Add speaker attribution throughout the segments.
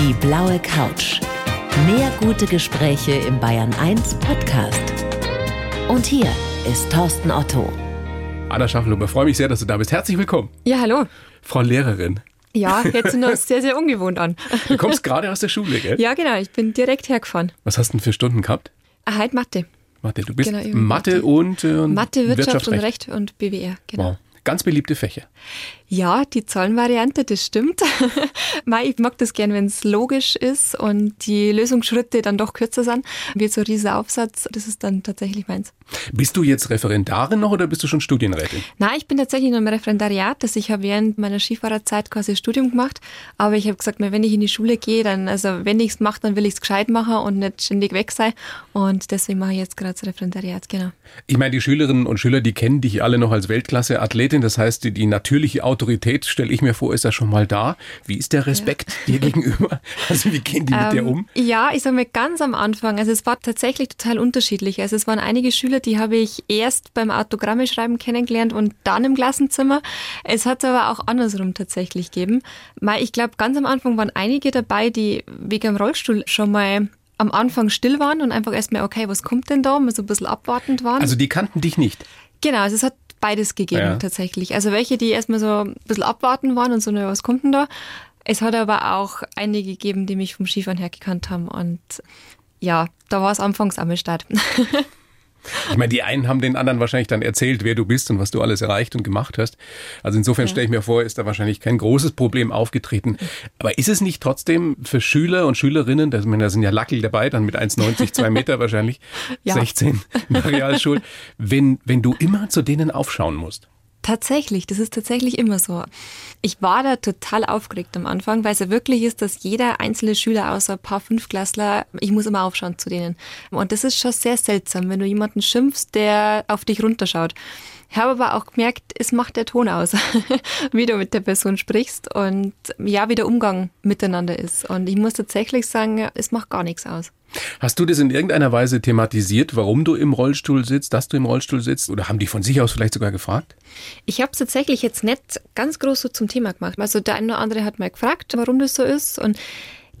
Speaker 1: Die blaue Couch. Mehr gute Gespräche im Bayern 1 Podcast. Und hier ist Thorsten Otto.
Speaker 2: Anna Schaffelhuber, freue mich sehr, dass du da bist. Herzlich willkommen.
Speaker 3: Ja, hallo.
Speaker 2: Frau Lehrerin.
Speaker 3: Ja, jetzt sind wir sehr, sehr ungewohnt an.
Speaker 2: Du kommst gerade aus der Schule, gell?
Speaker 3: Ja, genau. Ich bin direkt hergefahren.
Speaker 2: Was hast du denn für Stunden gehabt?
Speaker 3: Ah, halt Mathe.
Speaker 2: Mathe. Du bist
Speaker 3: Genau,
Speaker 2: Mathe,
Speaker 3: Mathe.
Speaker 2: und, äh, und
Speaker 3: Mathe, Wirtschaft,
Speaker 2: Wirtschaft,
Speaker 3: und
Speaker 2: Recht.
Speaker 3: Recht und BWR. Genau.
Speaker 2: Wow. Ganz beliebte Fächer.
Speaker 3: Ja, die Zahlenvariante, das stimmt. Mei, ich mag das gern, wenn es logisch ist und die Lösungsschritte dann doch kürzer sind. Wie so ein riesiger Aufsatz, das ist dann tatsächlich meins.
Speaker 2: Bist du jetzt Referendarin noch oder bist du schon Studienrätin?
Speaker 3: Na, ich bin tatsächlich noch im Referendariat. Also ich habe während meiner Skifahrerzeit quasi Studium gemacht. Aber ich habe gesagt, wenn ich in die Schule gehe, dann, also wenn ich es mache, dann will ich es gescheit machen und nicht ständig weg sein. Und deswegen mache ich jetzt gerade das Referendariat, genau.
Speaker 2: Ich meine, die Schülerinnen und Schüler, die kennen dich alle noch als Weltklasse-Athletin. Das heißt, die, die natürliche Autorität, stelle ich mir vor, ist ja schon mal da. Wie ist der Respekt dir gegenüber? Also wie gehen die mit dir
Speaker 3: Ähm,
Speaker 2: um?
Speaker 3: Ja, ich sage mal ganz am Anfang, also es war tatsächlich total unterschiedlich. Also es waren einige Schüler, die habe ich erst beim Autogramme schreiben kennengelernt und dann im Klassenzimmer. Es hat aber auch andersrum tatsächlich gegeben. Mal, Ich glaube, ganz am Anfang waren einige dabei, die wegen dem Rollstuhl schon mal am Anfang still waren und einfach erstmal, okay, was kommt denn da? Mal so ein bisschen abwartend waren.
Speaker 2: Also die kannten dich nicht.
Speaker 3: Genau, also es hat beides gegeben
Speaker 2: Ja.
Speaker 3: tatsächlich. Also welche, die erstmal so ein bisschen abwarten waren und so, na, was kommt denn da? Es hat aber auch einige gegeben, die mich vom Skifahren her gekannt haben und ja, da war es anfangs am Start.
Speaker 2: Ich meine, die einen haben den anderen wahrscheinlich dann erzählt, wer du bist und was du alles erreicht und gemacht hast. Also insofern stelle ich mir vor, ist da wahrscheinlich kein großes Problem aufgetreten. Aber ist es nicht trotzdem für Schüler und Schülerinnen, da sind ja Lackel dabei, dann mit 1,90, 2 Meter wahrscheinlich,
Speaker 3: Ja.
Speaker 2: 16 in der Realschule, wenn, wenn du immer zu denen aufschauen musst?
Speaker 3: Tatsächlich, das ist tatsächlich immer so. Ich war da total aufgeregt am Anfang, weil es ja wirklich ist, dass jeder einzelne Schüler außer ein paar Fünfklässler, ich muss immer aufschauen zu denen. Und das ist schon sehr seltsam, wenn du jemanden schimpfst, der auf dich runterschaut. Ich habe aber auch gemerkt, es macht der Ton aus, wie du mit der Person sprichst und ja, wie der Umgang miteinander ist. Und ich muss tatsächlich sagen, es macht gar nichts aus.
Speaker 2: Hast du das in irgendeiner Weise thematisiert, warum du im Rollstuhl sitzt, dass du im Rollstuhl sitzt? Oder haben die von sich aus vielleicht sogar gefragt?
Speaker 3: Ich habe es tatsächlich jetzt nicht ganz groß so zum Thema gemacht. Also der eine oder andere hat mal gefragt, warum das so ist und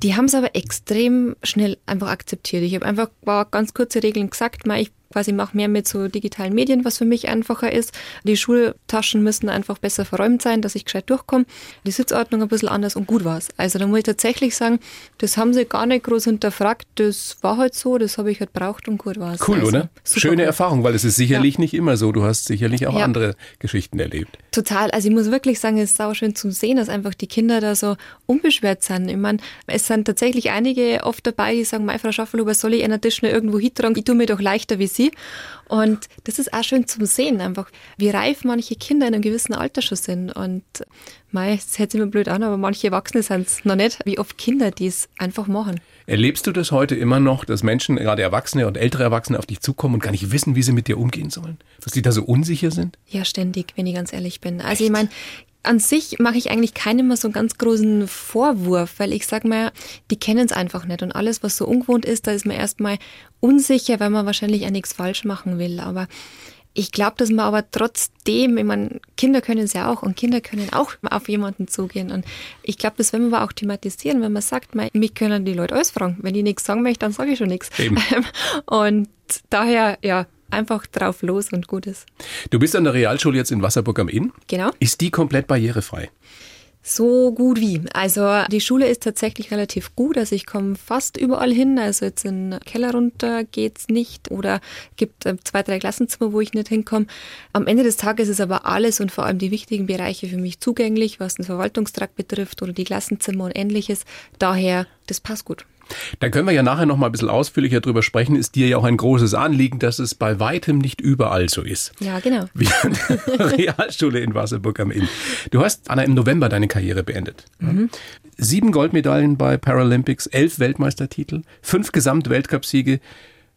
Speaker 3: die haben es aber extrem schnell einfach akzeptiert. Ich habe einfach war ganz kurze Regeln gesagt, mal ich quasi mache mehr mit so digitalen Medien, was für mich einfacher ist. Die Schultaschen müssen einfach besser verräumt sein, dass ich gescheit durchkomme. Die Sitzordnung ein bisschen anders und gut war's. Also da muss ich tatsächlich sagen, das haben sie gar nicht groß hinterfragt. Das war halt so, das habe ich halt braucht und gut war's.
Speaker 2: Cool,
Speaker 3: also,
Speaker 2: oder? Schöne
Speaker 3: cool.
Speaker 2: Erfahrung, weil es ist sicherlich nicht immer so. Du hast sicherlich auch
Speaker 3: Ja.
Speaker 2: andere Geschichten erlebt.
Speaker 3: Total. Also ich muss wirklich sagen, es ist sau schön zu sehen, dass einfach die Kinder da so unbeschwert sind. Ich meine, es sind tatsächlich einige oft dabei, die sagen, meine Frau Schaffelhuber, soll ich einen Tisch noch irgendwo hintragen? Ich tue mir doch leichter wie sie. Und das ist auch schön zu sehen, einfach wie reif manche Kinder in einem gewissen Alter schon sind. Und mei, es hört sich immer blöd an, aber manche Erwachsene sind es noch nicht, wie oft Kinder dies einfach machen.
Speaker 2: Erlebst du das heute immer noch, dass Menschen, gerade Erwachsene und ältere Erwachsene, auf dich zukommen und gar nicht wissen, wie sie mit dir umgehen sollen? Dass die da so unsicher sind?
Speaker 3: Ja, ständig, wenn ich ganz ehrlich bin. Also ich meine, an sich mache ich eigentlich keinem mehr so einen ganz großen Vorwurf, weil ich sag mal, die kennen es einfach nicht. Und alles, was so ungewohnt ist, da ist man erstmal unsicher, weil man wahrscheinlich auch nichts falsch machen will. Aber ich glaube, dass man aber trotzdem, ich meine, Kinder können es ja auch und Kinder können auch auf jemanden zugehen. Und ich glaube, das werden wir aber auch thematisieren, wenn man sagt, mei, mich können die Leute alles fragen. Wenn ich nichts sagen möchte, dann sage ich schon nichts.
Speaker 2: Eben.
Speaker 3: Und daher, ja, einfach drauf los und gut ist.
Speaker 2: Du bist an der Realschule jetzt in Wasserburg am Inn.
Speaker 3: Genau.
Speaker 2: Ist die komplett barrierefrei?
Speaker 3: So gut wie. Also die Schule ist tatsächlich relativ gut. Also ich komme fast überall hin. Also jetzt in den Keller runter geht's nicht oder gibt äh, zwei, drei Klassenzimmer, wo ich nicht hinkomme. Am Ende des Tages ist aber alles und vor allem die wichtigen Bereiche für mich zugänglich, was den Verwaltungstrakt betrifft oder die Klassenzimmer und ähnliches. Daher, das passt gut.
Speaker 2: Da können wir ja nachher noch mal ein bisschen ausführlicher drüber sprechen. Ist dir ja auch ein großes Anliegen, dass es bei weitem nicht überall so ist.
Speaker 3: Ja, genau.
Speaker 2: Wie an der Realschule in Wasserburg am Inn. Du hast, Anna, im November deine Karriere beendet. Sieben Goldmedaillen bei Paralympics, elf Weltmeistertitel, fünf Gesamtweltcupsiege.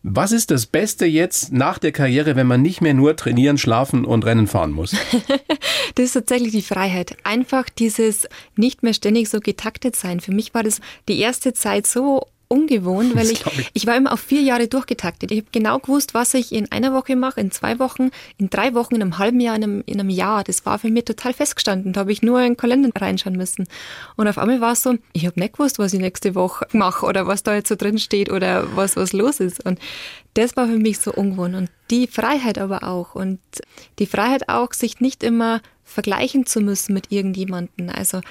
Speaker 2: Was ist das Beste jetzt nach der Karriere, wenn man nicht mehr nur trainieren, schlafen und Rennen fahren muss?
Speaker 3: Das ist tatsächlich die Freiheit. Einfach dieses nicht mehr ständig so getaktet sein. Für mich war das die erste Zeit so ungewohnt, weil ich, ich, ich war immer auf vier Jahre durchgetaktet. Ich habe genau gewusst, was ich in einer Woche mache, in zwei Wochen, in drei Wochen, in einem halben Jahr, in einem, in einem Jahr. Das war für mich total festgestanden. Da habe ich nur in den Kalender reinschauen müssen. Und auf einmal war es so, ich habe nicht gewusst, was ich nächste Woche mache oder was da jetzt so drin steht oder was, was los ist. Und das war für mich so ungewohnt. Und die Freiheit aber auch. Und die Freiheit auch, sich nicht immer vergleichen zu müssen mit irgendjemanden. Also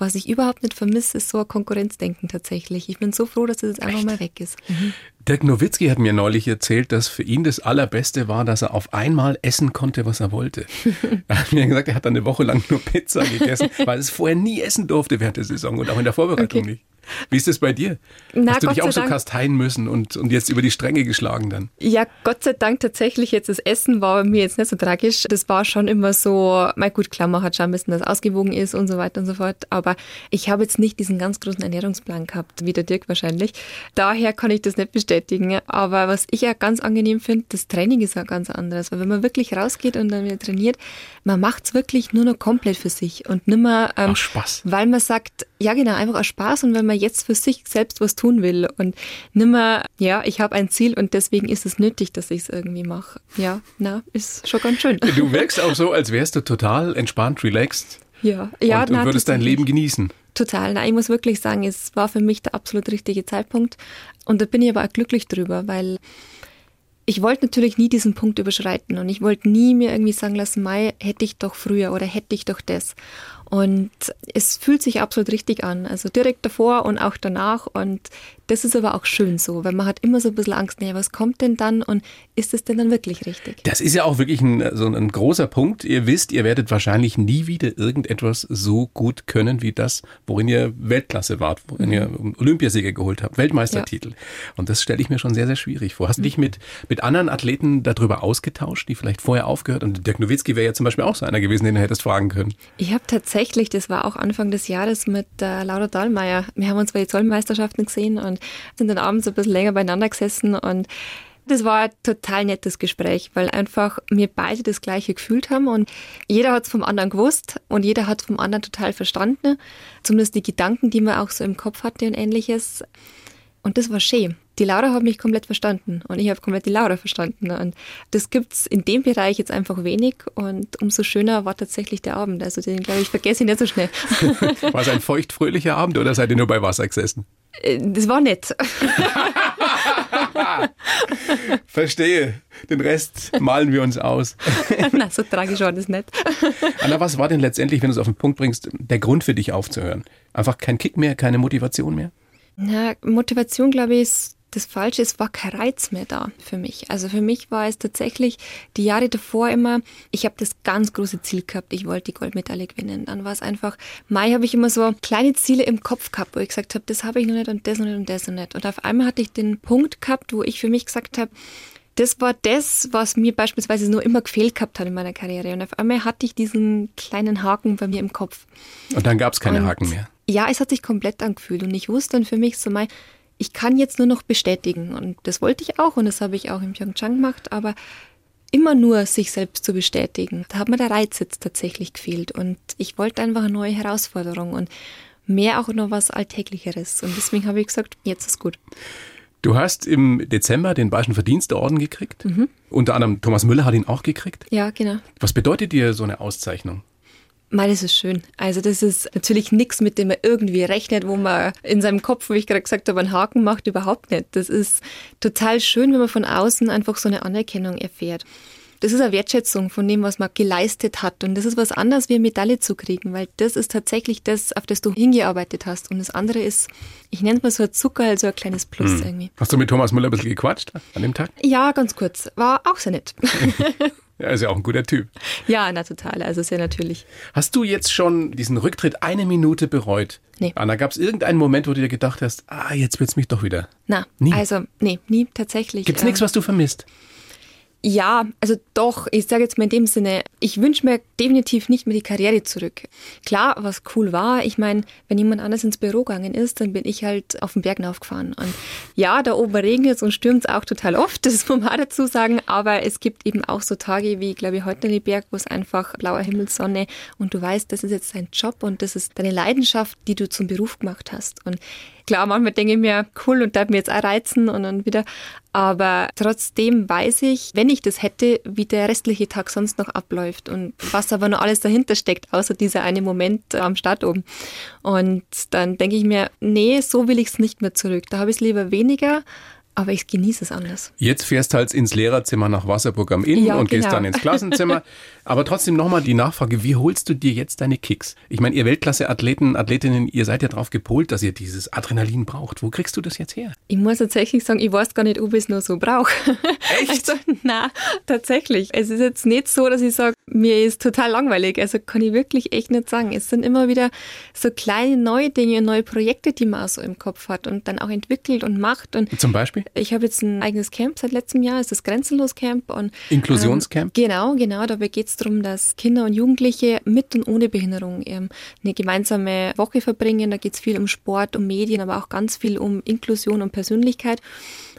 Speaker 3: was ich überhaupt nicht vermisse, ist so ein Konkurrenzdenken tatsächlich. Ich bin so froh, dass es jetzt einfach mal weg ist. Mhm.
Speaker 2: Dirk Nowitzki hat mir neulich erzählt, dass für ihn das Allerbeste war, dass er auf einmal essen konnte, was er wollte. er hat mir gesagt, er hat eine Woche lang nur Pizza gegessen, weil er es vorher nie essen durfte während der Saison und auch in der Vorbereitung okay. nicht. Wie ist das bei dir? Na, Hast du Gott dich auch so Dank. kasteien müssen und, und jetzt über die Stränge geschlagen dann?
Speaker 3: Ja, Gott sei Dank tatsächlich jetzt das Essen war mir jetzt nicht so tragisch. Das war schon immer so, mal gut, klar, man hat schon ein bisschen, dass ausgewogen ist und so weiter und so fort. Aber ich habe jetzt nicht diesen ganz großen Ernährungsplan gehabt, wie der Dirk wahrscheinlich. Daher kann ich das nicht bestätigen. Aber was ich ja ganz angenehm finde, das Training ist ja ganz anderes. Weil wenn man wirklich rausgeht und dann wieder trainiert, man macht es wirklich nur noch komplett für sich und nimmer,
Speaker 2: ähm, Ach, Spaß.
Speaker 3: weil man sagt, ja genau, einfach aus Spaß und wenn man jetzt für sich selbst was tun will und nimmer, ja, ich habe ein Ziel und deswegen ist es nötig, dass ich es irgendwie mache. Ja, na, ist schon ganz schön.
Speaker 2: Du wirkst auch so, als wärst du total entspannt, relaxed.
Speaker 3: Ja, ja.
Speaker 2: Und, und würdest dein Leben genießen.
Speaker 3: Total. Na, ich muss wirklich sagen, es war für mich der absolut richtige Zeitpunkt. Und da bin ich aber auch glücklich drüber, weil ich wollte natürlich nie diesen Punkt überschreiten und ich wollte nie mir irgendwie sagen lassen, Mai, hätte ich doch früher oder hätte ich doch das. Und es fühlt sich absolut richtig an. Also direkt davor und auch danach. Und das ist aber auch schön so, weil man hat immer so ein bisschen Angst, naja, was kommt denn dann und ist es denn dann wirklich richtig?
Speaker 2: Das ist ja auch wirklich ein, so ein großer Punkt. Ihr wisst, ihr werdet wahrscheinlich nie wieder irgendetwas so gut können wie das, worin ihr Weltklasse wart, worin mhm. ihr Olympiasieger geholt habt, Weltmeistertitel. Ja. Und das stelle ich mir schon sehr, sehr schwierig vor. Hast du mhm. dich mit, mit anderen Athleten darüber ausgetauscht, die vielleicht vorher aufgehört? Und Dirk Nowitzki wäre ja zum Beispiel auch so einer gewesen, den du hättest fragen können.
Speaker 3: Ich habe tatsächlich, das war auch Anfang des Jahres mit äh, Laura Dahlmeier, wir haben uns bei den Zollmeisterschaften gesehen und sind dann abends ein bisschen länger beieinander gesessen und das war ein total nettes Gespräch, weil einfach wir beide das Gleiche gefühlt haben und jeder hat es vom anderen gewusst und jeder hat es vom anderen total verstanden. Zumindest die Gedanken, die man auch so im Kopf hatte und ähnliches. Und das war schön. Die Laura hat mich komplett verstanden und ich habe komplett die Laura verstanden. Und das gibt es in dem Bereich jetzt einfach wenig und umso schöner war tatsächlich der Abend. Also den, glaube ich, vergesse ich nicht so schnell.
Speaker 2: War es ein feuchtfröhlicher Abend oder seid ihr nur bei Wasser gesessen?
Speaker 3: Äh, das war nett.
Speaker 2: Verstehe. Den Rest malen wir uns aus.
Speaker 3: Na, so tragisch war das nicht.
Speaker 2: Anna, was war denn letztendlich, wenn du es auf den Punkt bringst, der Grund für dich aufzuhören? Einfach kein Kick mehr, keine Motivation mehr?
Speaker 3: Na, Motivation, glaube ich, ist das Falsche, es war kein Reiz mehr da für mich. Also für mich war es tatsächlich die Jahre davor immer, ich habe das ganz große Ziel gehabt, ich wollte die Goldmedaille gewinnen. Dann war es einfach, Mai habe ich immer so kleine Ziele im Kopf gehabt, wo ich gesagt habe, das habe ich noch nicht und das noch nicht und das noch nicht. Und auf einmal hatte ich den Punkt gehabt, wo ich für mich gesagt habe, das war das, was mir beispielsweise nur immer gefehlt gehabt hat in meiner Karriere. Und auf einmal hatte ich diesen kleinen Haken bei mir im Kopf.
Speaker 2: Und dann gab es keine und Haken mehr.
Speaker 3: Ja, es hat sich komplett angefühlt. Und ich wusste dann für mich so, mein, ich kann jetzt nur noch bestätigen. Und das wollte ich auch und das habe ich auch im Pyeongchang gemacht, aber immer nur sich selbst zu bestätigen. Da hat mir der Reiz jetzt tatsächlich gefehlt und ich wollte einfach eine neue Herausforderung und mehr auch noch was Alltäglicheres. Und deswegen habe ich gesagt, jetzt ist gut.
Speaker 2: Du hast im Dezember den Bayerischen Verdienstorden gekriegt. Mhm. Unter anderem Thomas Müller hat ihn auch gekriegt.
Speaker 3: Ja, genau.
Speaker 2: Was bedeutet dir so eine Auszeichnung?
Speaker 3: Mal, das ist schön. Also das ist natürlich nichts, mit dem man irgendwie rechnet, wo man in seinem Kopf, wie ich gerade gesagt habe, einen Haken macht, überhaupt nicht. Das ist total schön, wenn man von außen einfach so eine Anerkennung erfährt. Das ist eine Wertschätzung von dem, was man geleistet hat. Und das ist was anderes, wie eine Medaille zu kriegen, weil das ist tatsächlich das, auf das du hingearbeitet hast. Und das andere ist, ich nenne es mal so ein Zucker, also ein kleines Plus hm. irgendwie.
Speaker 2: Hast du mit Thomas Müller ein bisschen gequatscht an dem Tag?
Speaker 3: Ja, ganz kurz. War auch sehr nett.
Speaker 2: Er ist ja auch ein guter Typ.
Speaker 3: Ja, na total. Also sehr natürlich.
Speaker 2: Hast du jetzt schon diesen Rücktritt eine Minute bereut?
Speaker 3: Nee.
Speaker 2: Anna, gab es irgendeinen Moment, wo du dir gedacht hast, ah, jetzt wird's mich doch wieder?
Speaker 3: Na, nie. Also, nee, nie tatsächlich.
Speaker 2: Gibt's ähm, nichts, was du vermisst?
Speaker 3: Ja, also doch, ich sage jetzt mal in dem Sinne, ich wünsche mir definitiv nicht mehr die Karriere zurück. Klar, was cool war, ich meine, wenn jemand anders ins Büro gegangen ist, dann bin ich halt auf den Berg aufgefahren. Und ja, da oben regnet es und stürmt es auch total oft, das muss man auch dazu sagen, aber es gibt eben auch so Tage wie, glaube ich, heute in den Berg, wo es einfach blauer Himmel, Sonne und du weißt, das ist jetzt dein Job und das ist deine Leidenschaft, die du zum Beruf gemacht hast. Und Klar, manchmal denke ich mir, cool, und darf mir jetzt auch reizen und dann wieder. Aber trotzdem weiß ich, wenn ich das hätte, wie der restliche Tag sonst noch abläuft und was aber noch alles dahinter steckt, außer dieser eine Moment am Start oben. Und dann denke ich mir, nee, so will ich es nicht mehr zurück. Da habe ich es lieber weniger, aber ich genieße es anders.
Speaker 2: Jetzt fährst halt ins Lehrerzimmer nach Wasserburg am Inn
Speaker 3: Ja,
Speaker 2: und gehst
Speaker 3: genau.
Speaker 2: dann ins Klassenzimmer. aber trotzdem nochmal die Nachfrage, wie holst du dir jetzt deine Kicks? Ich meine, ihr Weltklasse-Athleten, Athletinnen, ihr seid ja darauf gepolt, dass ihr dieses Adrenalin braucht. Wo kriegst du das jetzt her?
Speaker 3: Ich muss tatsächlich sagen, ich weiß gar nicht, ob ich es nur so brauche.
Speaker 2: Echt?
Speaker 3: Also, na, tatsächlich. Es ist jetzt nicht so, dass ich sage, mir ist total langweilig. Also kann ich wirklich echt nicht sagen. Es sind immer wieder so kleine neue Dinge, neue Projekte, die man auch so im Kopf hat und dann auch entwickelt und macht. Und
Speaker 2: Zum Beispiel?
Speaker 3: ich habe jetzt ein eigenes Camp seit letztem Jahr, es ist das Grenzenlos Camp. Und,
Speaker 2: Inklusionscamp?
Speaker 3: Ähm, genau, genau. Dabei geht es darum, dass Kinder und Jugendliche mit und ohne Behinderung ähm, eine gemeinsame Woche verbringen. Da geht es viel um Sport, um Medien, aber auch ganz viel um Inklusion und Persönlichkeit.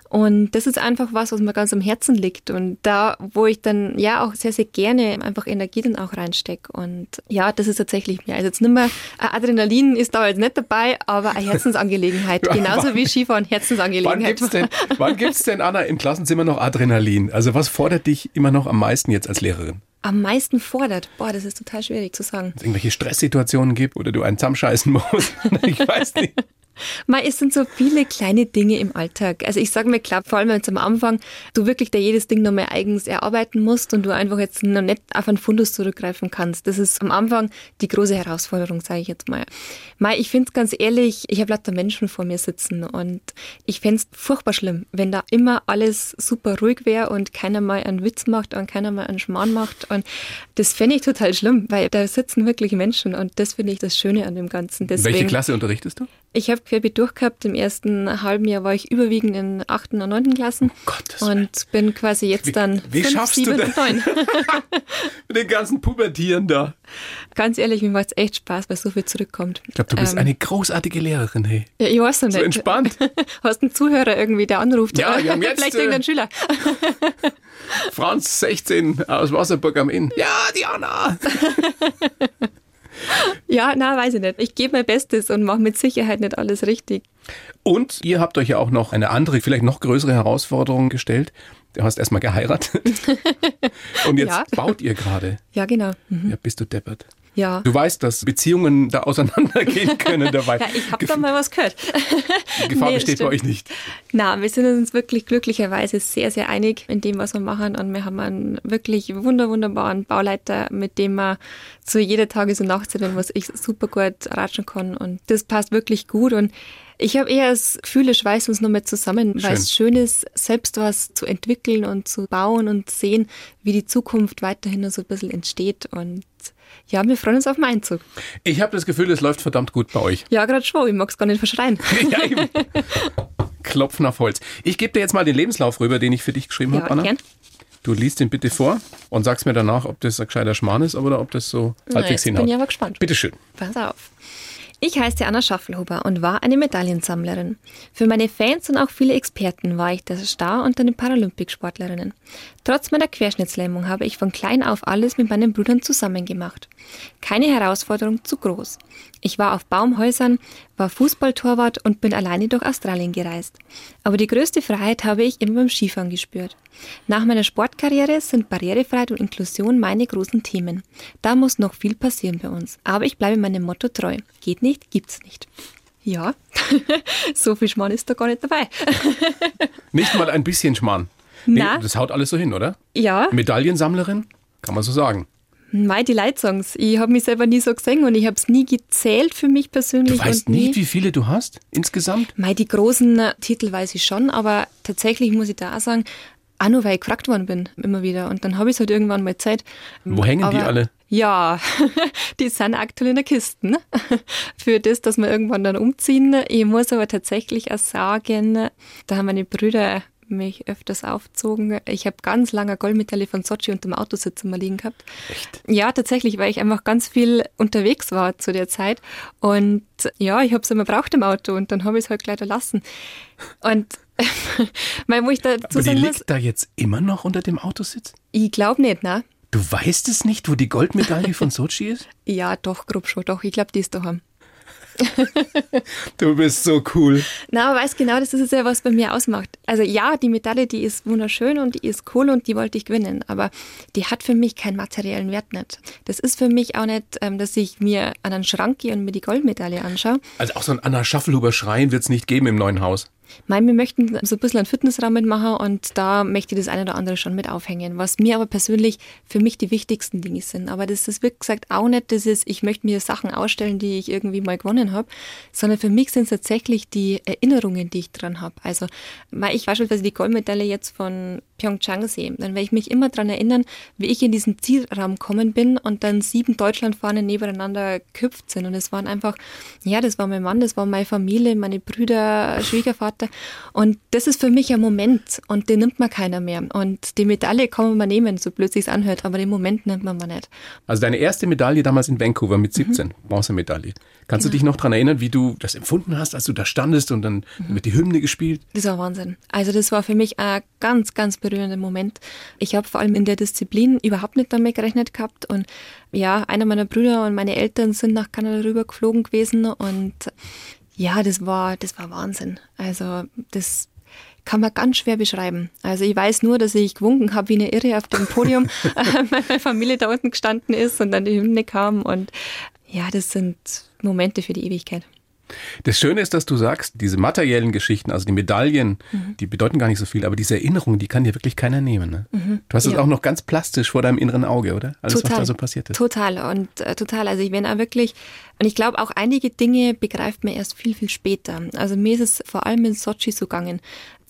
Speaker 3: Und das ist einfach was, was mir ganz am Herzen liegt. Und da, wo ich dann ja auch sehr, sehr gerne einfach Energie dann auch reinstecke. Und ja, das ist tatsächlich mir. Also jetzt nicht mehr, äh, Adrenalin ist da jetzt nicht dabei, aber eine Herzensangelegenheit. Genauso
Speaker 2: wann-
Speaker 3: wie Skifahren
Speaker 2: Wann
Speaker 3: Herzensangelegenheit.
Speaker 2: gibt's denn, wann gibt's denn, Anna, im Klassenzimmer noch Adrenalin? Also was fordert dich immer noch am meisten jetzt als Lehrerin?
Speaker 3: Am meisten fordert. Boah, das ist total schwierig zu sagen.
Speaker 2: Wenn es irgendwelche Stresssituationen gibt oder du einen zusammenscheißen musst? ich weiß nicht.
Speaker 3: Mal, es sind so viele kleine Dinge im Alltag. Also ich sage mir klar, vor allem jetzt am Anfang, du wirklich da jedes Ding nochmal eigens erarbeiten musst und du einfach jetzt noch nicht auf einen Fundus zurückgreifen kannst. Das ist am Anfang die große Herausforderung, sage ich jetzt mal. Mal, ich finde es ganz ehrlich, ich habe lauter Menschen vor mir sitzen und ich fände es furchtbar schlimm, wenn da immer alles super ruhig wäre und keiner mal einen Witz macht und keiner mal einen Schmarrn macht. Und das fände ich total schlimm, weil da sitzen wirklich Menschen und das finde ich das Schöne an dem Ganzen. Deswegen,
Speaker 2: Welche Klasse unterrichtest du?
Speaker 3: Ich habe querbeet durchgehabt. Im ersten halben Jahr war ich überwiegend in achten und neunten Klassen.
Speaker 2: Gottes Willen.
Speaker 3: und bin quasi jetzt
Speaker 2: Wie-
Speaker 3: dann
Speaker 2: wie
Speaker 3: fünf,
Speaker 2: schaffst du
Speaker 3: sieben,
Speaker 2: das?
Speaker 3: neun.
Speaker 2: Mit den ganzen Pubertieren da.
Speaker 3: Ganz ehrlich, mir macht es echt Spaß, weil so viel zurückkommt.
Speaker 2: Ich glaube, du bist
Speaker 3: Ähm,
Speaker 2: eine großartige Lehrerin, hey.
Speaker 3: Ja, ich weiß noch nicht.
Speaker 2: So entspannt.
Speaker 3: Hast einen Zuhörer irgendwie, der anruft?
Speaker 2: Ja, wir haben jetzt,
Speaker 3: Vielleicht
Speaker 2: äh,
Speaker 3: irgendein Schüler.
Speaker 2: Franz, 16, aus Wasserburg am Inn. Ja, die Anna.
Speaker 3: Ja, na, weiß ich nicht. Ich gebe mein Bestes und mache mit Sicherheit nicht alles richtig.
Speaker 2: Und ihr habt euch ja auch noch eine andere, vielleicht noch größere Herausforderung gestellt. Du hast erstmal geheiratet. Und jetzt
Speaker 3: Ja.
Speaker 2: baut ihr gerade.
Speaker 3: Ja, genau. Mhm.
Speaker 2: Ja, bist du deppert.
Speaker 3: Ja.
Speaker 2: Du weißt, dass Beziehungen da auseinandergehen können dabei.
Speaker 3: Ja, ich habe da mal was gehört.
Speaker 2: Die Gefahr
Speaker 3: Nee,
Speaker 2: besteht bei euch nicht.
Speaker 3: Na, wir sind uns wirklich glücklicherweise sehr, sehr einig in dem, was wir machen. Und wir haben einen wirklich wunder, wunderbaren Bauleiter, mit dem man zu jeder Tages- und Nachtzeit, wenn was ich super gut ratschen kann. Und das passt wirklich gut. Und ich habe eher das Gefühl, es schweißt uns noch mehr zusammen, weil es schön ist, selbst was zu entwickeln und zu bauen und sehen, wie die Zukunft weiterhin noch so ein bisschen entsteht. Und ja, wir freuen uns auf den Einzug.
Speaker 2: Ich habe das Gefühl, es läuft verdammt gut bei euch.
Speaker 3: Ja, gerade schon, ich mag es gar nicht verschreien.
Speaker 2: ja, eben. Klopfen auf Holz. Ich gebe dir jetzt mal den Lebenslauf rüber, den ich für dich geschrieben
Speaker 3: Ja,
Speaker 2: habe, Anna.
Speaker 3: gern.
Speaker 2: Du liest den bitte vor und sagst mir danach, ob das ein gescheiter Schmarrn ist oder ob das so halbwegs
Speaker 3: bin
Speaker 2: hinhaut.
Speaker 3: ich aber gespannt.
Speaker 2: Bitteschön.
Speaker 3: Pass auf. Ich heiße Anna Schaffelhuber und war eine Medaillensammlerin. Für meine Fans und auch viele Experten war ich der Star unter den Paralympicsportlerinnen. Trotz meiner Querschnittslähmung habe ich von klein auf alles mit meinen Brüdern zusammen gemacht. Keine Herausforderung zu groß. Ich war auf Baumhäusern, war Fußballtorwart und bin alleine durch Australien gereist. Aber die größte Freiheit habe ich immer beim Skifahren gespürt. Nach meiner Sportkarriere sind Barrierefreiheit und Inklusion meine großen Themen. Da muss noch viel passieren bei uns. Aber ich bleibe meinem Motto treu. Geht nicht, gibt's nicht. Ja, so viel Schmarrn ist da gar nicht dabei.
Speaker 2: Nicht mal ein bisschen Schmarrn. Nee,
Speaker 3: Na?
Speaker 2: das haut alles so hin, oder?
Speaker 3: Ja,
Speaker 2: Medaillensammlerin? Kann man so sagen.
Speaker 3: mei, die Leitsongs. Ich habe mich selber nie so gesehen und ich habe es nie gezählt für mich persönlich.
Speaker 2: Du weißt nicht, wie viele du hast insgesamt?
Speaker 3: Mei, die großen äh, Titel weiß ich schon, aber tatsächlich muss ich da auch sagen, auch nur weil ich gefragt worden bin, immer wieder. Und dann habe ich es halt irgendwann mal Zeit.
Speaker 2: Wo hängen die
Speaker 3: Aber-
Speaker 2: alle?
Speaker 3: Ja, die sind aktuell in der Kiste. ne? Für das, dass wir irgendwann dann umziehen. Ich muss aber tatsächlich auch sagen, da haben meine Brüder mich öfters aufgezogen. Ich habe ganz lange Goldmedaille von Sochi unter dem Autositz immer liegen gehabt.
Speaker 2: Echt?
Speaker 3: Ja, tatsächlich, weil ich einfach ganz viel unterwegs war zu der Zeit. Und ja, ich habe es immer braucht im Auto und dann habe ich es halt gleich lassen. Und mein, wo ich dazu
Speaker 2: Aber die liegt
Speaker 3: muss,
Speaker 2: da jetzt immer noch unter dem Autositz?
Speaker 3: ich glaube nicht, ne?
Speaker 2: Du weißt es nicht, wo die Goldmedaille von Sochi ist?
Speaker 3: Ja, doch, grob schon, doch. Ich glaube, die ist daheim.
Speaker 2: du bist so cool.
Speaker 3: Na, aber weißt genau, das ist ja, was bei mir ausmacht. Also ja, die Medaille, die ist wunderschön und die ist cool und die wollte ich gewinnen, aber die hat für mich keinen materiellen Wert nicht. Das ist für mich auch nicht, ähm, dass ich mir an einen Schrank gehe und mir die Goldmedaille anschaue.
Speaker 2: Also auch so ein Anna Schaffelhuber Schrein wird es nicht geben im neuen Haus.
Speaker 3: Mein, wir möchten so ein bisschen einen Fitnessrahmen machen und da möchte ich das eine oder andere schon mit aufhängen, was mir aber persönlich für mich die wichtigsten Dinge sind. Aber das ist, wie gesagt, auch nicht ist, ich möchte mir Sachen ausstellen, die ich irgendwie mal gewonnen habe, sondern für mich sind es tatsächlich die Erinnerungen, die ich dran habe. Also, weil ich beispielsweise die Goldmedaille jetzt von Pyeongchang sehe, dann werde ich mich immer daran erinnern, wie ich in diesen Zielraum gekommen bin und dann sieben Deutschlandfahnen nebeneinander geküpft sind. Und es waren einfach, ja, das war mein Mann, das war meine Familie, meine Brüder, Schwiegervater. Und das ist für mich ein Moment und den nimmt man keiner mehr. Und die Medaille kann man nehmen, so blöd sich anhört, aber den Moment nimmt man mal nicht.
Speaker 2: Also deine erste Medaille damals in Vancouver mit 17, mhm. Bronzemedaille. Kannst genau. du dich noch daran erinnern, wie du das empfunden hast, als du da standest und dann mhm. mit die Hymne gespielt?
Speaker 3: Das war Wahnsinn. Also das war für mich ein ganz, ganz berührender Moment. Ich habe vor allem in der Disziplin überhaupt nicht damit gerechnet gehabt und ja, einer meiner Brüder und meine Eltern sind nach Kanada rüber geflogen gewesen und ja, das war, das war Wahnsinn. Also das kann man ganz schwer beschreiben. Also ich weiß nur, dass ich gewunken habe wie eine Irre auf dem Podium, weil meine Familie da unten gestanden ist und dann die Hymne kam und ja, das sind Momente für die Ewigkeit.
Speaker 2: Das Schöne ist, dass du sagst, diese materiellen Geschichten, also die Medaillen, mhm. die bedeuten gar nicht so viel, aber diese Erinnerungen, die kann dir wirklich keiner nehmen. Ne? Mhm. Du hast es ja. auch noch ganz plastisch vor deinem inneren Auge, oder?
Speaker 3: Alles, total. was da so passiert ist. Total und äh, total. Also ich bin auch wirklich, und ich glaube auch einige Dinge begreift man erst viel, viel später. Also mir ist es vor allem in Sochi so gegangen.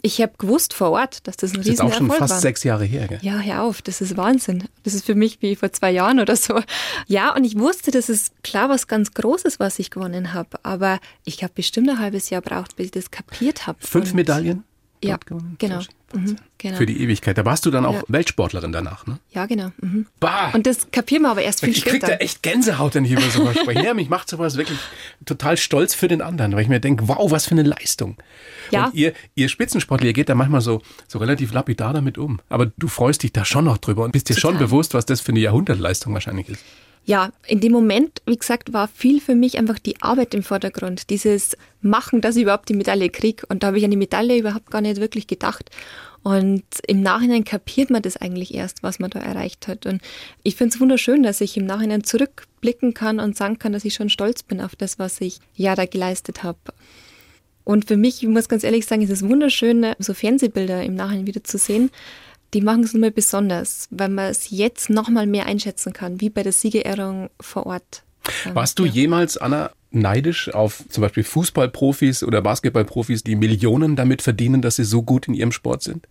Speaker 3: Ich habe gewusst vor Ort, dass das ein Riesenerfolg war. Das ist auch schon
Speaker 2: fast
Speaker 3: war.
Speaker 2: sechs Jahre her, gell?
Speaker 3: Ja, hör auf, das ist Wahnsinn. Das ist für mich wie vor zwei Jahren oder so. Ja, und ich wusste, das ist klar was ganz Großes, was ich gewonnen habe. Aber ich habe bestimmt ein halbes Jahr braucht, bis ich das kapiert habe.
Speaker 2: Fünf und Medaillen?
Speaker 3: Ja, genau.
Speaker 2: Mhm, genau. Für die Ewigkeit. Da warst du dann auch ja. Weltsportlerin danach, ne?
Speaker 3: Ja, genau. Mhm. Bah. Und das kapieren wir aber erst viel
Speaker 2: ich
Speaker 3: später.
Speaker 2: Ich krieg da echt Gänsehaut, wenn ich über sowas spreche. ja, mich macht sowas wirklich total stolz für den anderen, weil ich mir denke, wow, was für eine Leistung. Ja. Und ihr, ihr Spitzensportler, ihr geht da manchmal so, so relativ lapidar damit um. Aber du freust dich da schon noch drüber und bist dir total. schon bewusst, was das für eine Jahrhundertleistung wahrscheinlich ist
Speaker 3: ja, in dem Moment, wie gesagt, war viel für mich einfach die Arbeit im Vordergrund. Dieses Machen, dass ich überhaupt die Medaille kriege. Und da habe ich an die Medaille überhaupt gar nicht wirklich gedacht. Und im Nachhinein kapiert man das eigentlich erst, was man da erreicht hat. Und ich finde es wunderschön, dass ich im Nachhinein zurückblicken kann und sagen kann, dass ich schon stolz bin auf das, was ich ja da geleistet habe. Und für mich, ich muss ganz ehrlich sagen, ist es wunderschön, so Fernsehbilder im Nachhinein wieder zu sehen die machen es nochmal besonders, weil man es jetzt nochmal mehr einschätzen kann, wie bei der Siegerehrung vor Ort.
Speaker 2: Warst du jemals, Anna, neidisch auf zum Beispiel Fußballprofis oder Basketballprofis, die Millionen damit verdienen, dass sie so gut in ihrem Sport sind?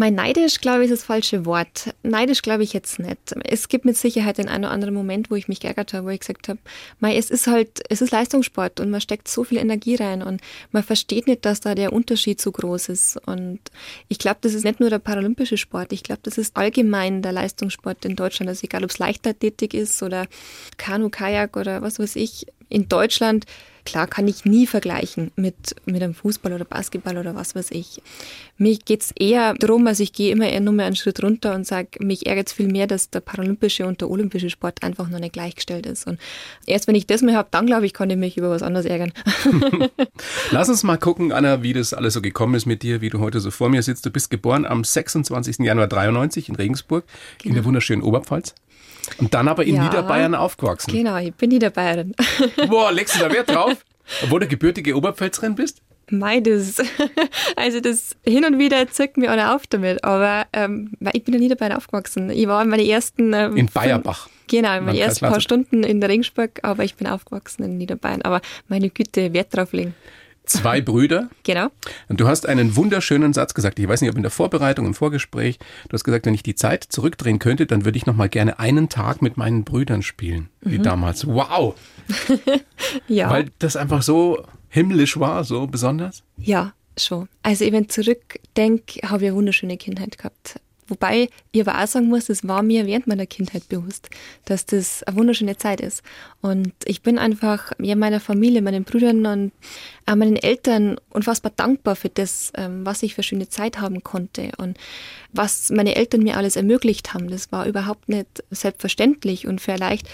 Speaker 3: Mein neidisch, glaube ich, ist das falsche Wort. Neidisch glaube ich jetzt nicht. Es gibt mit Sicherheit den einen oder anderen Moment, wo ich mich geärgert habe, wo ich gesagt habe, es ist halt, es ist Leistungssport und man steckt so viel Energie rein und man versteht nicht, dass da der Unterschied so groß ist. Und ich glaube, das ist nicht nur der paralympische Sport. Ich glaube, das ist allgemein der Leistungssport in Deutschland. Also egal, ob es Leichtathletik ist oder Kanu, Kajak oder was weiß ich. In Deutschland Klar kann ich nie vergleichen mit, mit einem Fußball oder Basketball oder was weiß ich. Mir geht's eher darum, also ich gehe immer eher nur mal einen Schritt runter und sage, mich ärgert es viel mehr, dass der paralympische und der olympische Sport einfach noch nicht gleichgestellt ist. Und erst wenn ich das mal habe, dann glaube ich, kann ich mich über was anderes ärgern.
Speaker 2: Lass uns mal gucken, Anna, wie das alles so gekommen ist mit dir, wie du heute so vor mir sitzt. Du bist geboren am 26. Januar 93 in Regensburg, genau. in der genau. wunderschönen Oberpfalz. Und dann aber in ja, Niederbayern aufgewachsen.
Speaker 3: Genau, ich bin Niederbayerin.
Speaker 2: Boah, legst du da Wert drauf? Obwohl du gebürtige Oberpfälzerin bist?
Speaker 3: Meides. Also das hin und wieder zirkt mir alle auf damit, aber ähm, ich bin in Niederbayern aufgewachsen. Ich war in meine ersten... Ähm,
Speaker 2: in Bayerbach.
Speaker 3: Genau, in meine ersten paar Stunden in der Regensburg, aber ich bin aufgewachsen in Niederbayern. Aber meine Güte, Wert drauf legen
Speaker 2: zwei Brüder.
Speaker 3: Genau.
Speaker 2: Und du hast einen wunderschönen Satz gesagt. Ich weiß nicht, ob in der Vorbereitung, im Vorgespräch, du hast gesagt, wenn ich die Zeit zurückdrehen könnte, dann würde ich noch mal gerne einen Tag mit meinen Brüdern spielen, wie mhm. damals. Wow! ja. Weil das einfach so himmlisch war, so besonders?
Speaker 3: Ja, schon. Also, wenn ich zurückdenke, habe ich eine wunderschöne Kindheit gehabt. Wobei ich aber auch sagen muss, es war mir während meiner Kindheit bewusst, dass das eine wunderschöne Zeit ist. Und ich bin einfach ja, meiner Familie, meinen Brüdern und auch meinen Eltern unfassbar dankbar für das, ähm, was ich für schöne Zeit haben konnte und was meine Eltern mir alles ermöglicht haben. Das war überhaupt nicht selbstverständlich und vielleicht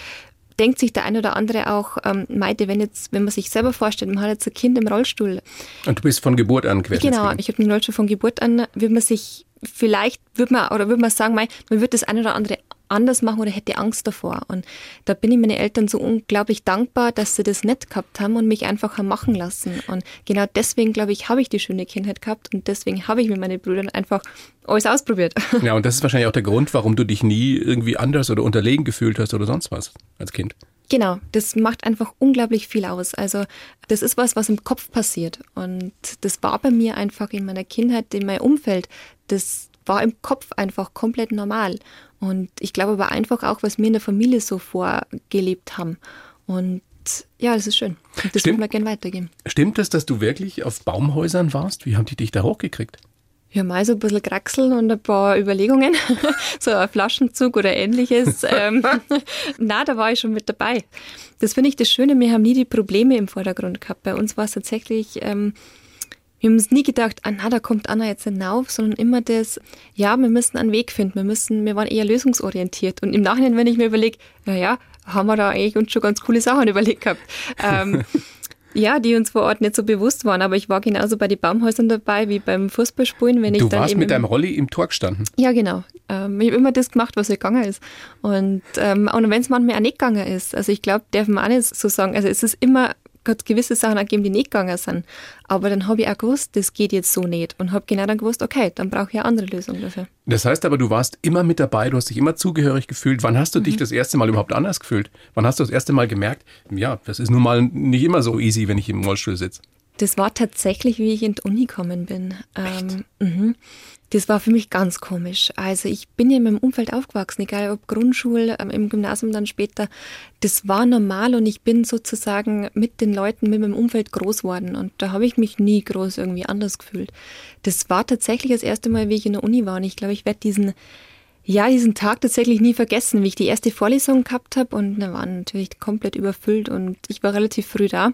Speaker 3: denkt sich der eine oder andere auch, ähm, Meite, wenn jetzt, wenn man sich selber vorstellt, man hat jetzt ein Kind im Rollstuhl.
Speaker 2: Und du bist von Geburt an
Speaker 3: Genau, ich habe den Rollstuhl von Geburt an, würde man sich vielleicht, würde man, oder würde man sagen, man würde das eine oder andere anders machen oder hätte Angst davor. Und da bin ich meinen Eltern so unglaublich dankbar, dass sie das nicht gehabt haben und mich einfach haben machen lassen. Und genau deswegen, glaube ich, habe ich die schöne Kindheit gehabt und deswegen habe ich mit meinen Brüdern einfach alles ausprobiert.
Speaker 2: Ja, und das ist wahrscheinlich auch der Grund, warum du dich nie irgendwie anders oder unterlegen gefühlt hast oder sonst was als Kind.
Speaker 3: Genau, das macht einfach unglaublich viel aus. Also das ist was, was im Kopf passiert. Und das war bei mir einfach in meiner Kindheit, in meinem Umfeld, das war im Kopf einfach komplett normal. Und ich glaube aber einfach auch, was wir in der Familie so vorgelebt haben. Und ja, das ist schön. Das
Speaker 2: Stimmt.
Speaker 3: wir gerne weitergeben.
Speaker 2: Stimmt es, dass du wirklich auf Baumhäusern warst? Wie haben die dich da hochgekriegt?
Speaker 3: Ja, mal so ein bisschen Kraxeln und ein paar Überlegungen, so ein Flaschenzug oder ähnliches. ähm, na, da war ich schon mit dabei. Das finde ich das Schöne, wir haben nie die Probleme im Vordergrund gehabt. Bei uns war es tatsächlich, ähm, wir haben uns nie gedacht, ah, na, da kommt Anna jetzt hinauf, sondern immer das, ja, wir müssen einen Weg finden, wir müssen, wir waren eher lösungsorientiert. Und im Nachhinein, wenn ich mir überlege, naja, haben wir da eigentlich uns schon ganz coole Sachen überlegt gehabt. Ähm, ja, die uns vor Ort nicht so bewusst waren, aber ich war genauso bei den Baumhäusern dabei wie beim Fußballspielen, wenn ich
Speaker 2: Du
Speaker 3: dann
Speaker 2: warst
Speaker 3: eben
Speaker 2: mit deinem Rolli im Tor gestanden.
Speaker 3: ja, genau. Ähm, ich habe immer das gemacht, was halt gegangen ist. Und, ähm, und wenn es manchmal auch nicht gegangen ist, also ich glaube, darf man auch nicht so sagen, also es ist immer, hat gewisse Sachen gegeben, die nicht gegangen sind. Aber dann habe ich auch gewusst, das geht jetzt so nicht. Und habe genau dann gewusst, okay, dann brauche ich eine andere Lösung dafür.
Speaker 2: Das heißt aber, du warst immer mit dabei, du hast dich immer zugehörig gefühlt. Wann hast du
Speaker 3: Mhm.
Speaker 2: dich das erste Mal überhaupt anders gefühlt? Wann hast du das erste Mal gemerkt, ja, das ist nun mal nicht immer so easy, wenn ich im Rollstuhl sitze?
Speaker 3: Das war tatsächlich, wie ich in die Uni gekommen bin. Ähm, mhm. Das war für mich ganz komisch. Also ich bin ja in meinem Umfeld aufgewachsen, egal ob Grundschule, ähm, im Gymnasium dann später. Das war normal und ich bin sozusagen mit den Leuten, mit meinem Umfeld groß worden. Und da habe ich mich nie groß irgendwie anders gefühlt. Das war tatsächlich das erste Mal, wie ich in der Uni war. Und ich glaube, ich werde diesen ja, diesen Tag tatsächlich nie vergessen, wie ich die erste Vorlesung gehabt habe und da waren natürlich komplett überfüllt und ich war relativ früh da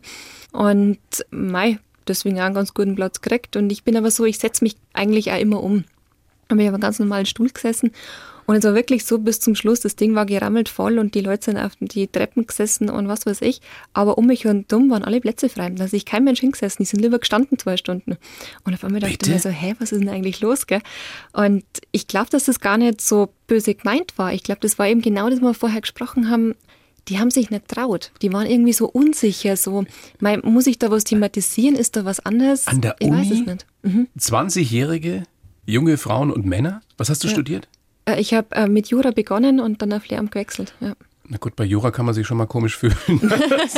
Speaker 3: und mei, deswegen auch einen ganz guten Platz gekriegt und ich bin aber so, ich setze mich eigentlich auch immer um. Habe ich auf einem ganz normalen Stuhl gesessen und es war wirklich so bis zum Schluss, das Ding war gerammelt voll und die Leute sind auf die Treppen gesessen und was weiß ich, aber um mich rundum waren alle Plätze frei, da ist sich kein Mensch hingesessen, die sind lieber gestanden zwei Stunden und auf einmal dachte
Speaker 2: Bitte?
Speaker 3: ich mir so, hä, was ist denn eigentlich los, gell? Und ich glaube, dass das gar nicht so böse gemeint war. Ich glaube, das war eben genau das, was wir vorher gesprochen haben. Die haben sich nicht traut. Die waren irgendwie so unsicher. So, mei, muss ich da was thematisieren? Ist da was anderes?
Speaker 2: An der
Speaker 3: ich weiß
Speaker 2: Uni?
Speaker 3: es nicht. Mhm.
Speaker 2: 20-jährige junge Frauen und Männer? Was hast du studiert?
Speaker 3: Äh, Ich habe äh, mit Jura begonnen und dann auf Lehramt gewechselt. Ja.
Speaker 2: Na gut, bei Jura kann man sich schon mal komisch fühlen.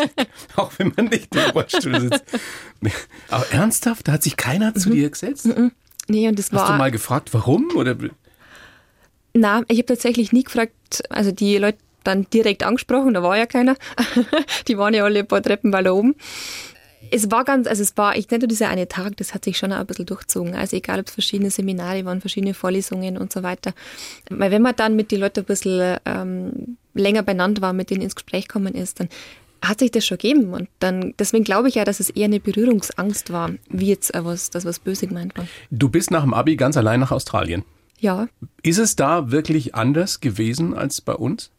Speaker 2: Auch wenn man nicht im Rollstuhl sitzt. Aber ernsthaft? Da hat sich keiner zu dir gesetzt?
Speaker 3: Nee, und das
Speaker 2: Hast du
Speaker 3: war.
Speaker 2: mal gefragt, warum? Oder
Speaker 3: Na, ich habe tatsächlich nie gefragt, also die Leute dann direkt angesprochen, da war ja keiner. die waren ja alle ein paar Treppen weiter oben. Es war ganz, also es war, ich nenne dieser eine Tag, das hat sich schon auch ein bisschen durchzogen. Also egal, ob es verschiedene Seminare waren, verschiedene Vorlesungen und so weiter. Weil wenn man dann mit den Leuten ein bisschen ähm, länger beieinander war, mit denen ins Gespräch gekommen ist, dann hat sich das schon gegeben. Und dann, deswegen glaube ich ja, dass es eher eine Berührungsangst war, wie jetzt was, das was böse gemeint war.
Speaker 2: du bist nach dem Abi ganz allein nach Australien.
Speaker 3: Ja,
Speaker 2: Ist es da wirklich anders gewesen als bei uns?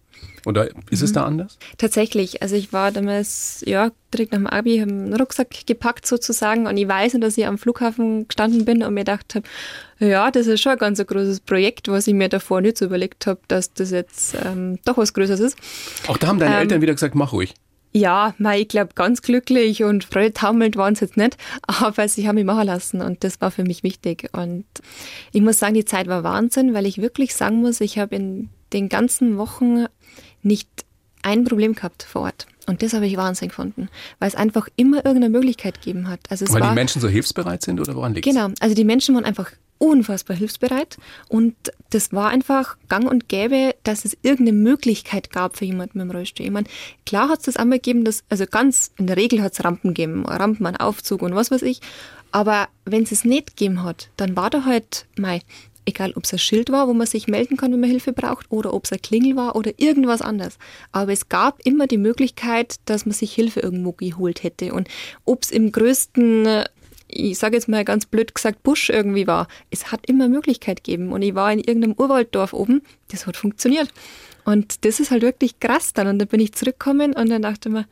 Speaker 2: Oder ist es da anders?
Speaker 3: Tatsächlich, also ich war damals, ja, direkt nach dem Abi, habe einen Rucksack gepackt sozusagen und ich weiß noch, dass ich am Flughafen gestanden bin und mir gedacht habe, ja, das ist schon ein ganz großes Projekt, was ich mir davor nicht so überlegt habe, dass das jetzt ähm, doch was Größeres ist.
Speaker 2: Auch da haben deine
Speaker 3: Ähm,
Speaker 2: Eltern wieder gesagt, mach ruhig.
Speaker 3: Ja, mei, ich glaube, ganz glücklich und freudetaumelnd waren sie jetzt nicht, aber sie haben mich machen lassen und das war für mich wichtig. Und ich muss sagen, die Zeit war Wahnsinn, weil ich wirklich sagen muss, ich habe in den ganzen Wochen nicht ein Problem gehabt vor Ort. Und das habe ich Wahnsinn gefunden, weil es einfach immer irgendeine Möglichkeit gegeben hat. Also es
Speaker 2: Weil
Speaker 3: war,
Speaker 2: die Menschen so hilfsbereit sind oder woran liegt
Speaker 3: Genau, also die Menschen waren einfach unfassbar hilfsbereit und das war einfach gang und gäbe, dass es irgendeine Möglichkeit gab für jemanden mit dem Rollstuhl. Ich meine, klar hat es das einmal gegeben, dass, also ganz in der Regel hat es Rampen gegeben, Rampen, einen Aufzug und was weiß ich, aber wenn es es nicht gegeben hat, dann war da halt, mei, egal ob es ein Schild war, wo man sich melden kann, wenn man Hilfe braucht, oder ob es ein Klingel war oder irgendwas anderes. Aber es gab immer die Möglichkeit, dass man sich Hilfe irgendwo geholt hätte. Und ob es im größten ich sage jetzt mal ganz blöd gesagt, Busch irgendwie war. Es hat immer Möglichkeit gegeben. Und ich war in irgendeinem Urwalddorf oben, das hat funktioniert. Und das ist halt wirklich krass dann. Und dann bin ich zurückgekommen und dann dachte ich mir,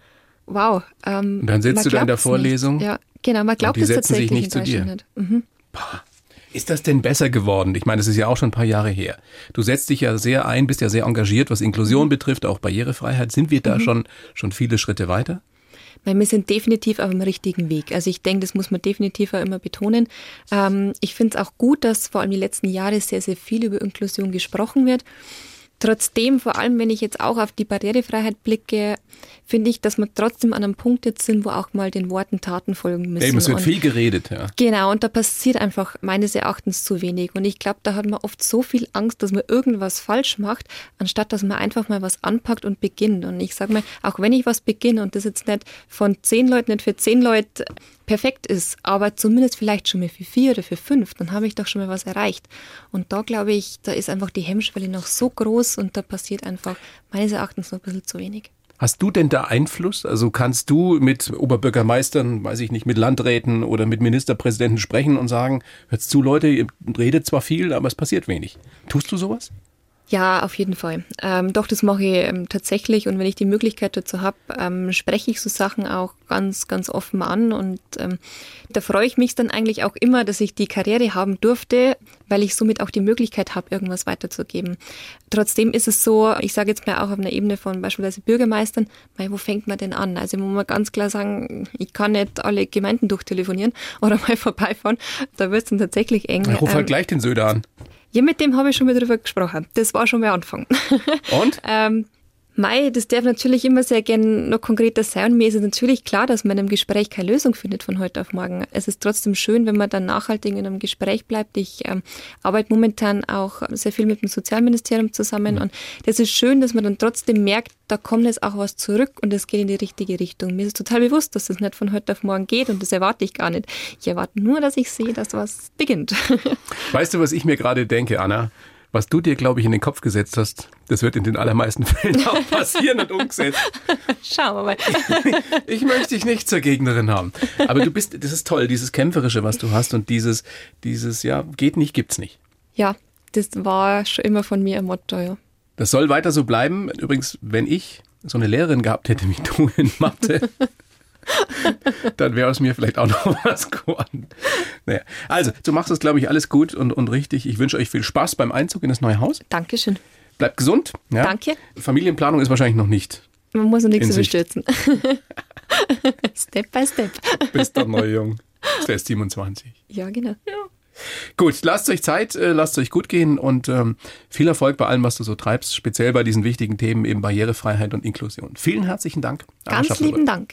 Speaker 3: wow.
Speaker 2: Ähm, und dann sitzt du da in der Vorlesung.
Speaker 3: Nicht. Ja, genau, man glaubt
Speaker 2: es
Speaker 3: tatsächlich
Speaker 2: sich nicht zu dir. Nicht. Mhm. Ist das denn besser geworden? Ich meine, das ist ja auch schon ein paar Jahre her. Du setzt dich ja sehr ein, bist ja sehr engagiert, was Inklusion mhm. betrifft, auch Barrierefreiheit. Sind wir da mhm. schon, schon viele Schritte weiter?
Speaker 3: Weil wir sind definitiv auf dem richtigen Weg. Also ich denke, das muss man definitiv auch immer betonen. Ähm, ich finde es auch gut, dass vor allem die letzten Jahre sehr, sehr viel über Inklusion gesprochen wird. Trotzdem, vor allem wenn ich jetzt auch auf die Barrierefreiheit blicke, finde ich, dass wir trotzdem an einem Punkt jetzt sind, wo auch mal den Worten Taten folgen müssen.
Speaker 2: Eben, es wird und viel geredet, ja.
Speaker 3: Genau, und da passiert einfach meines Erachtens zu wenig. Und ich glaube, da hat man oft so viel Angst, dass man irgendwas falsch macht, anstatt dass man einfach mal was anpackt und beginnt. Und ich sage mal, auch wenn ich was beginne und das jetzt nicht von zehn Leuten, nicht für zehn Leute perfekt ist, aber zumindest vielleicht schon mal für vier oder für fünf, dann habe ich doch schon mal was erreicht. Und da glaube ich, da ist einfach die Hemmschwelle noch so groß und da passiert einfach meines Erachtens noch ein bisschen zu wenig.
Speaker 2: Hast du denn da Einfluss? Also kannst du mit Oberbürgermeistern, weiß ich nicht, mit Landräten oder mit Ministerpräsidenten sprechen und sagen, hört zu Leute, ihr redet zwar viel, aber es passiert wenig. Tust du sowas?
Speaker 3: Ja, auf jeden Fall. Ähm, doch, das mache ich ähm, tatsächlich und wenn ich die Möglichkeit dazu habe, ähm, spreche ich so Sachen auch ganz, ganz offen an und ähm, da freue ich mich dann eigentlich auch immer, dass ich die Karriere haben durfte, weil ich somit auch die Möglichkeit habe, irgendwas weiterzugeben. Trotzdem ist es so, ich sage jetzt mal auch auf einer Ebene von beispielsweise Bürgermeistern, mei, wo fängt man denn an? Also muss man ganz klar sagen, ich kann nicht alle Gemeinden durchtelefonieren oder mal vorbeifahren, da wird es dann tatsächlich eng.
Speaker 2: Ich rufe halt ähm, gleich den Söder an.
Speaker 3: Ja, mit dem habe ich schon mal drüber gesprochen. Das war schon mal Anfang.
Speaker 2: Und?
Speaker 3: ähm, Mei, das darf natürlich immer sehr gern noch konkreter sein. Und mir ist es natürlich klar, dass man einem Gespräch keine Lösung findet von heute auf morgen. Es ist trotzdem schön, wenn man dann nachhaltig in einem Gespräch bleibt. Ich ähm, arbeite momentan auch sehr viel mit dem Sozialministerium zusammen mhm. und das ist schön, dass man dann trotzdem merkt, da kommt jetzt auch was zurück und es geht in die richtige Richtung. Mir ist total bewusst, dass das nicht von heute auf morgen geht und das erwarte ich gar nicht. Ich erwarte nur, dass ich sehe, dass was beginnt.
Speaker 2: Weißt du, was ich mir gerade denke, Anna? Was du dir, glaube ich, in den Kopf gesetzt hast, das wird in den allermeisten Fällen auch passieren und umgesetzt.
Speaker 3: Schauen wir mal.
Speaker 2: ich möchte dich nicht zur Gegnerin haben. Aber du bist, das ist toll, dieses Kämpferische, was du hast und dieses, dieses, ja, geht nicht, gibt's nicht.
Speaker 3: Ja, das war schon immer von mir ein Motto, ja.
Speaker 2: Das soll weiter so bleiben. Übrigens, wenn ich so eine Lehrerin gehabt hätte wie du in Mathe, dann wäre aus mir vielleicht auch noch was geworden. Naja. Also, du machst das, glaube ich, alles gut und, und richtig. Ich wünsche euch viel Spaß beim Einzug in das neue Haus.
Speaker 3: Dankeschön.
Speaker 2: Bleibt gesund.
Speaker 3: Ja. Danke.
Speaker 2: Familienplanung ist wahrscheinlich noch nicht.
Speaker 3: Man muss noch nichts überstürzen. step by step.
Speaker 2: Bist dann neu jung. Du bist 27.
Speaker 3: Ja, genau. Ja.
Speaker 2: Gut, lasst euch Zeit, äh, lasst euch gut gehen und ähm, viel Erfolg bei allem, was du so treibst, speziell bei diesen wichtigen Themen eben Barrierefreiheit und Inklusion. Vielen herzlichen Dank.
Speaker 3: Ganz lieben Dank.